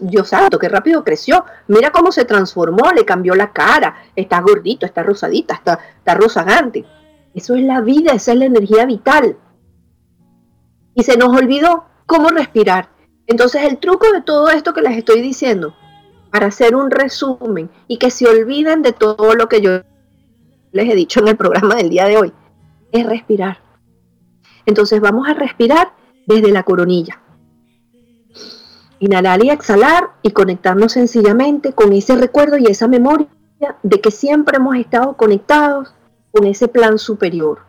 Dios, santo, qué rápido creció. Mira cómo se transformó, le cambió la cara, está gordito, está rosadita, está, está rozagante. Eso es la vida, esa es la energía vital. Y se nos olvidó cómo respirar. Entonces el truco de todo esto que les estoy diciendo, para hacer un resumen y que se olviden de todo lo que yo les he dicho en el programa del día de hoy, es respirar. Entonces vamos a respirar desde la coronilla. Inhalar y exhalar y conectarnos sencillamente con ese recuerdo y esa memoria de que siempre hemos estado conectados con ese plan superior.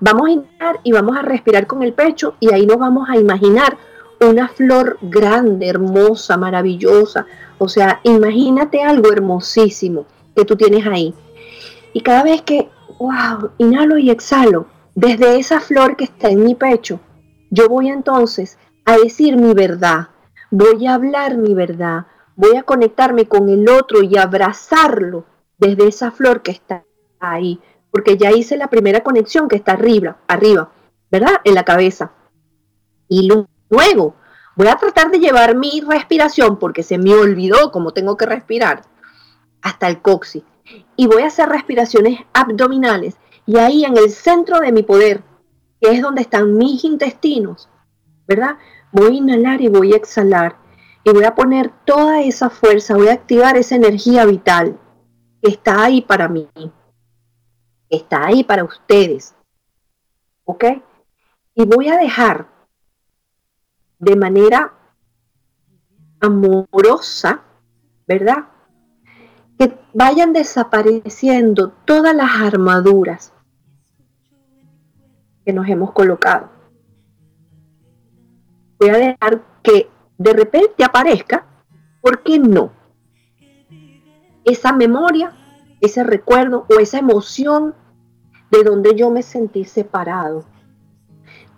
Vamos a inhalar y vamos a respirar con el pecho y ahí nos vamos a imaginar una flor grande, hermosa, maravillosa. O sea, imagínate algo hermosísimo que tú tienes ahí. Y cada vez que, wow, inhalo y exhalo, desde esa flor que está en mi pecho, yo voy entonces a decir mi verdad, voy a hablar mi verdad, voy a conectarme con el otro y abrazarlo desde esa flor que está ahí, porque ya hice la primera conexión que está arriba, arriba, ¿verdad? En la cabeza. Y luego voy a tratar de llevar mi respiración, porque se me olvidó cómo tengo que respirar, hasta el coxis. Y voy a hacer respiraciones abdominales. Y ahí en el centro de mi poder, que es donde están mis intestinos, ¿verdad? Voy a inhalar y voy a exhalar. Y voy a poner toda esa fuerza, voy a activar esa energía vital que está ahí para mí, está ahí para ustedes. ¿Ok? Y voy a dejar de manera amorosa, ¿verdad? Que vayan desapareciendo todas las armaduras que nos hemos colocado. Voy a dejar que de repente aparezca, ¿por qué no? Esa memoria, ese recuerdo o esa emoción de donde yo me sentí separado,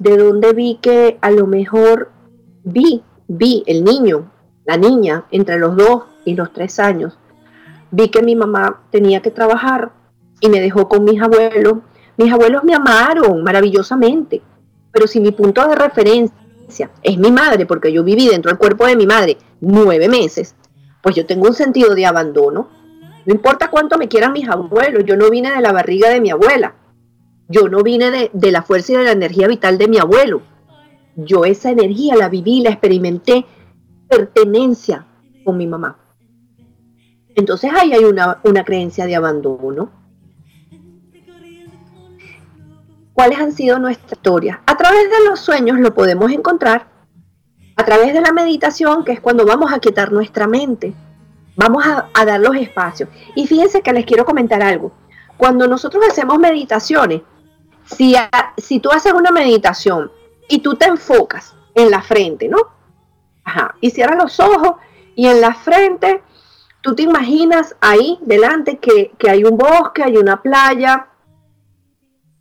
de donde vi que a lo mejor vi, vi el niño, la niña, entre los dos y los tres años, vi que mi mamá tenía que trabajar y me dejó con mis abuelos. Mis abuelos me amaron maravillosamente, pero si mi punto de referencia es mi madre, porque yo viví dentro del cuerpo de mi madre nueve meses, pues yo tengo un sentido de abandono. No importa cuánto me quieran mis abuelos, yo no vine de la barriga de mi abuela, yo no vine de, de la fuerza y de la energía vital de mi abuelo. Yo esa energía la viví, la experimenté, pertenencia con mi mamá. Entonces ahí hay una, una creencia de abandono. Cuáles han sido nuestras historias. A través de los sueños lo podemos encontrar, a través de la meditación, que es cuando vamos a quitar nuestra mente, vamos a, dar los espacios. Y fíjense que les quiero comentar algo. Cuando nosotros hacemos meditaciones, si, si tú haces una meditación y tú te enfocas en la frente, ¿no? Ajá, y cierras los ojos y en la frente tú te imaginas ahí delante que, que hay un bosque, hay una playa,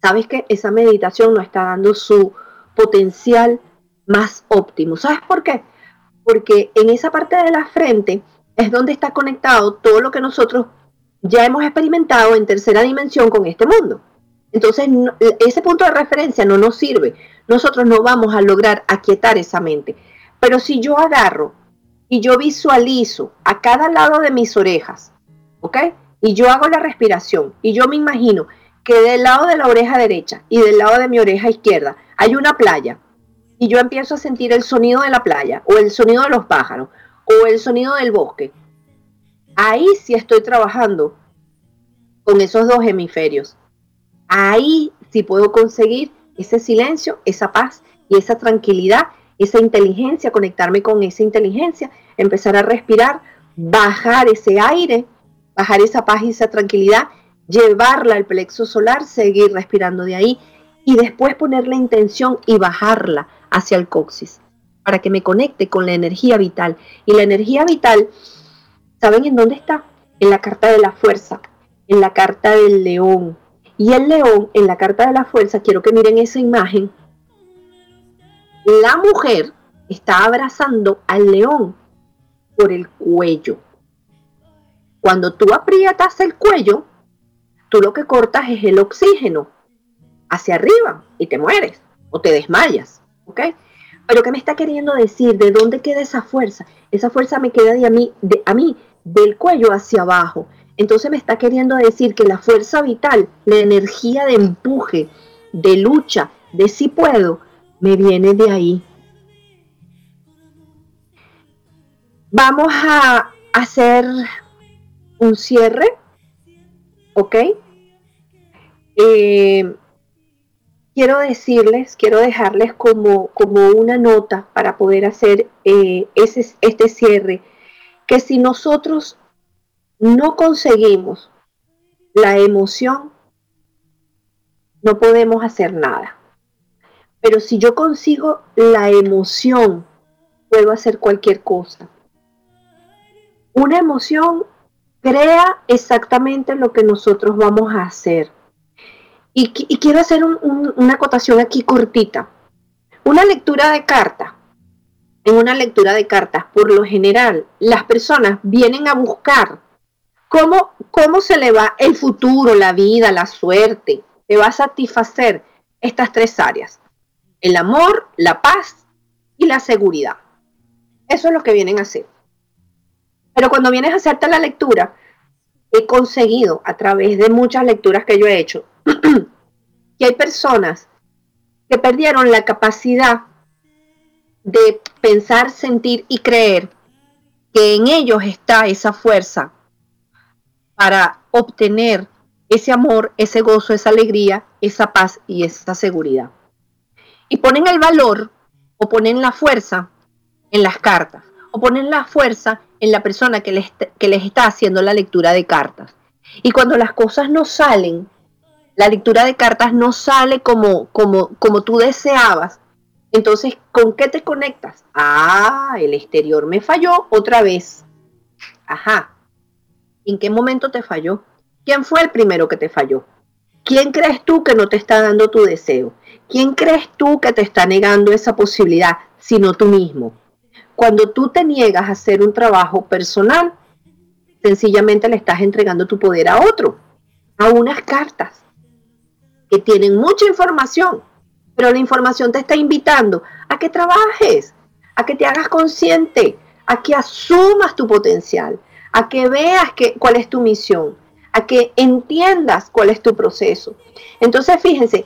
sabes que esa meditación no está dando su potencial más óptimo. ¿Sabes por qué? Porque en esa parte de la frente es donde está conectado todo lo que nosotros ya hemos experimentado en tercera dimensión con este mundo. Entonces, ese punto de referencia no nos sirve. Nosotros no vamos a lograr aquietar esa mente. Pero si yo agarro y yo visualizo a cada lado de mis orejas, ¿ok? Y yo hago la respiración y yo me imagino que del lado de la oreja derecha y del lado de mi oreja izquierda hay una playa y yo empiezo a sentir el sonido de la playa o el sonido de los pájaros o el sonido del bosque, ahí sí estoy trabajando con esos dos hemisferios. Ahí sí puedo conseguir ese silencio, esa paz y esa tranquilidad, esa inteligencia, conectarme con esa inteligencia, empezar a respirar, bajar ese aire, bajar esa paz y esa tranquilidad llevarla al plexo solar, seguir respirando de ahí y después poner la intención y bajarla hacia el coxis para que me conecte con la energía vital. Y la energía vital, ¿saben en dónde está? En la carta de la fuerza, en la carta del león. Y el león, en la carta de la fuerza, quiero que miren esa imagen. La mujer está abrazando al león por el cuello. Cuando tú aprietas el cuello, tú lo que cortas es el oxígeno hacia arriba y te mueres o te desmayas, ¿ok? Pero ¿qué me está queriendo decir? ¿De dónde queda esa fuerza? Esa fuerza me queda de a mí, de, a mí del cuello hacia abajo. Entonces me está queriendo decir que la fuerza vital, la energía de empuje, de lucha, de si puedo, me viene de ahí. Vamos a hacer un cierre ¿Ok? Eh, quiero decirles, quiero dejarles como, como una nota para poder hacer eh, ese, este cierre, que si nosotros no conseguimos la emoción, no podemos hacer nada. Pero si yo consigo la emoción, puedo hacer cualquier cosa. Una emoción crea exactamente lo que nosotros vamos a hacer. Y, quiero hacer una acotación aquí cortita. Una lectura de carta. En una lectura de cartas, por lo general, las personas vienen a buscar cómo, cómo se le va el futuro, la vida, la suerte. Te va a satisfacer estas tres áreas. El amor, la paz y la seguridad. Eso es lo que vienen a hacer. Pero cuando vienes a hacerte la lectura, he conseguido a través de muchas lecturas que yo he hecho, que hay personas que perdieron la capacidad de pensar, sentir y creer que en ellos está esa fuerza para obtener ese amor, ese gozo, esa alegría, esa paz y esa seguridad. Y ponen el valor o ponen la fuerza en las cartas o ponen la fuerza en la persona que les, que les está haciendo la lectura de cartas. Y cuando las cosas no salen, la lectura de cartas no sale como, como, como tú deseabas, entonces, ¿con qué te conectas? Ah, el exterior me falló otra vez. Ajá. ¿En qué momento te falló? ¿Quién fue el primero que te falló? ¿Quién crees tú que no te está dando tu deseo? ¿Quién crees tú que te está negando esa posibilidad, sino tú mismo? Cuando tú te niegas a hacer un trabajo personal, sencillamente le estás entregando tu poder a otro, a unas cartas que tienen mucha información, pero la información te está invitando a que trabajes, a que te hagas consciente, a que asumas tu potencial, a que veas cuál es tu misión, a que entiendas cuál es tu proceso. Entonces, fíjense,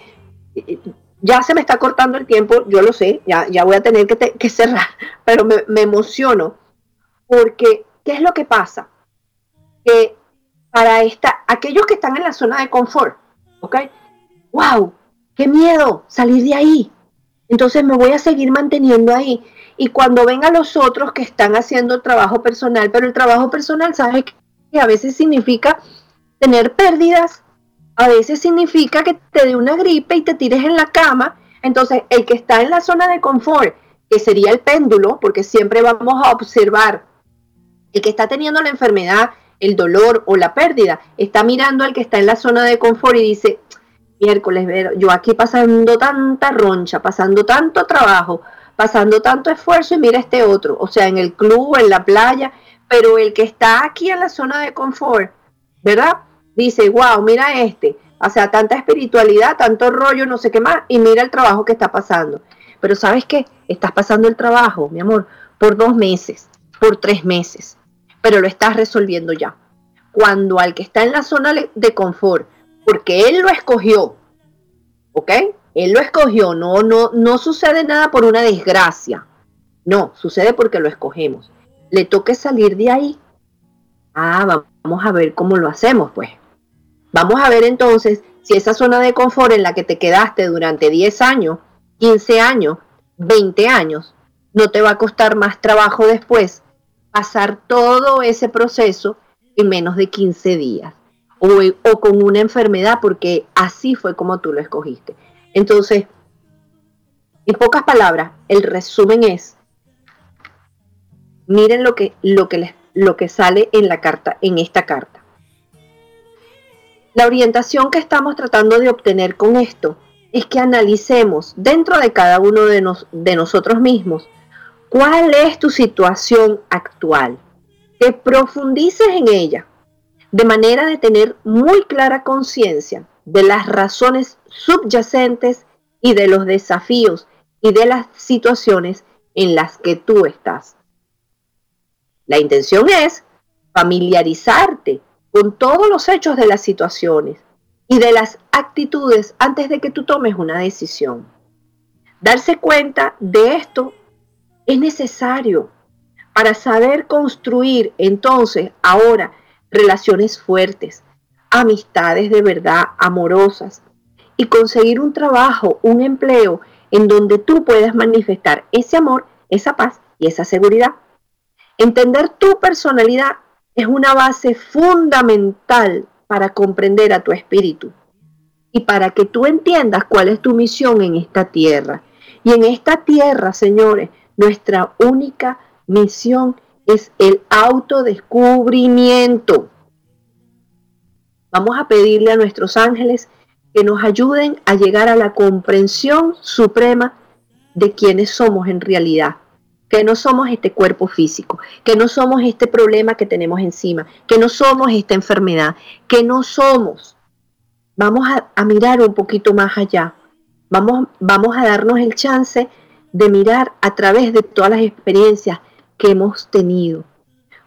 ya se me está cortando el tiempo, yo lo sé, ya, ya voy a tener que, cerrar, pero me, emociono porque, ¿qué es lo que pasa? Que para esta, aquellos que están en la zona de confort, ¿ok? ¡Wow! ¡Qué miedo salir de ahí! Entonces me voy a seguir manteniendo ahí. Y cuando vengan los otros que están haciendo trabajo personal, pero el trabajo personal, ¿sabes que a veces significa tener pérdidas, a veces significa que te dé una gripe y te tires en la cama. Entonces, el que está en la zona de confort, que sería el péndulo, porque siempre vamos a observar, el que está teniendo la enfermedad, el dolor o la pérdida, está mirando al que está en la zona de confort y dice, miércoles, yo aquí pasando tanta roncha, pasando tanto trabajo, pasando tanto esfuerzo y mira este otro, o sea, en el club, en la playa, pero el que está aquí en la zona de confort, ¿verdad? Dice, wow, mira este, o sea, tanta espiritualidad, tanto rollo, no sé qué más, y mira el trabajo que está pasando. Pero sabes qué, estás pasando el trabajo, mi amor, por dos meses, por tres meses, pero lo estás resolviendo ya. Cuando al que está en la zona de confort, porque él lo escogió, ¿ok? Él lo escogió, no, no, no sucede nada por una desgracia, no, sucede porque lo escogemos. Le toque salir de ahí. Ah, vamos a ver cómo lo hacemos, pues. Vamos a ver entonces si esa zona de confort en la que te quedaste durante 10 años, 15 años, 20 años, no te va a costar más trabajo después pasar todo ese proceso en menos de 15 días o, con una enfermedad porque así fue como tú lo escogiste. Entonces, en pocas palabras, el resumen es, miren lo que, lo que, lo que sale en la carta, en esta carta. La orientación que estamos tratando de obtener con esto es que analicemos dentro de cada uno de, de nosotros mismos cuál es tu situación actual, que profundices en ella, de manera de tener muy clara conciencia de las razones subyacentes y de los desafíos y de las situaciones en las que tú estás. La intención es familiarizarte con todos los hechos de las situaciones y de las actitudes antes de que tú tomes una decisión. Darse cuenta de esto es necesario para saber construir entonces ahora relaciones fuertes, amistades de verdad amorosas y conseguir un trabajo, un empleo en donde tú puedas manifestar ese amor, esa paz y esa seguridad. Entender tu personalidad es una base fundamental para comprender a tu espíritu y para que tú entiendas cuál es tu misión en esta tierra. Y en esta tierra, señores, nuestra única misión es el autodescubrimiento. Vamos a pedirle a nuestros ángeles que nos ayuden a llegar a la comprensión suprema de quiénes somos en realidad, que no somos este cuerpo físico, que no somos este problema que tenemos encima, que no somos esta enfermedad, que no somos. Vamos a, mirar un poquito más allá, vamos, vamos a darnos el chance de mirar a través de todas las experiencias que hemos tenido.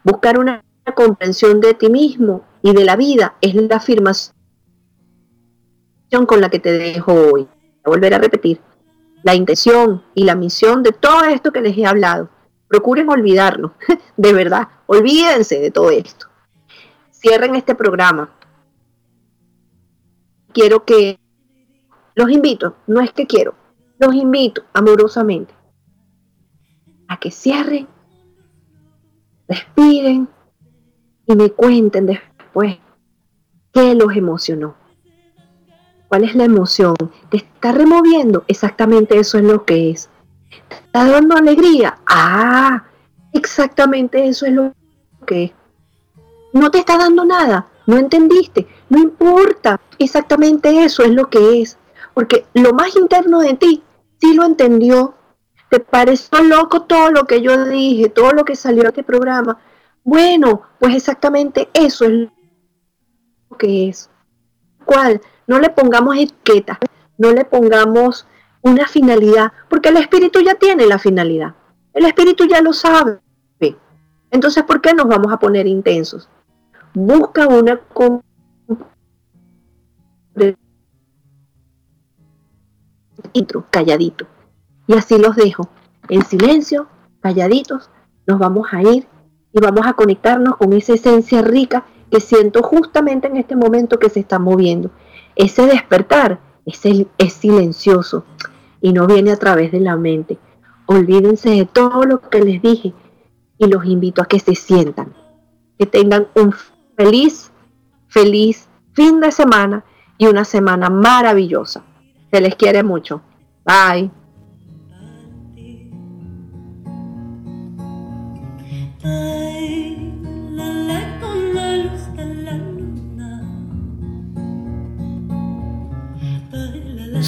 Buscar una comprensión de ti mismo y de la vida es la afirmación con la que te dejo hoy. Voy a volver a repetir. La intención y la misión de todo esto que les he hablado. Procuren olvidarlo, de verdad. Olvídense de todo esto. Cierren este programa. Quiero que los invito, no es que quiero, los invito amorosamente a que cierren, respiren y me cuenten después qué los emocionó. ¿Cuál es la emoción? ¿Te está removiendo? Exactamente eso es lo que es. ¿Te está dando alegría? Ah, exactamente eso es lo que es. No te está dando nada, no entendiste, no importa, exactamente eso es lo que es. Porque lo más interno de ti sí lo entendió. ¿Te pareció loco todo lo que yo dije, todo lo que salió de este programa? Bueno, pues exactamente eso es lo que es. ¿Cuál? No le pongamos etiqueta, no le pongamos una finalidad, porque el espíritu ya tiene la finalidad. El espíritu ya lo sabe. Entonces, ¿por qué nos vamos a poner intensos? Busca una intro, calladito. Y así los dejo. En silencio, calladitos, nos vamos a ir y vamos a conectarnos con esa esencia rica que siento justamente en este momento que se está moviendo. Ese despertar es, es silencioso y no viene a través de la mente. Olvídense de todo lo que les dije y los invito a que se sientan, que tengan un feliz, feliz fin de semana y una semana maravillosa. Se les quiere mucho. Bye.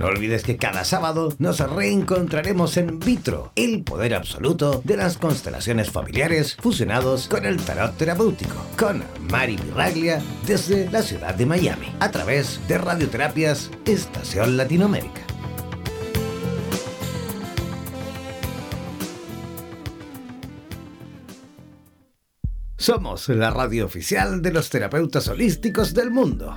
No olvides que cada sábado nos reencontraremos en Vitro, el poder absoluto de las constelaciones familiares fusionados con el tarot terapéutico, con Mari Miraglia desde la ciudad de Miami, a través de Radioterapias Estación Latinoamérica. Somos la radio oficial de los terapeutas holísticos del mundo.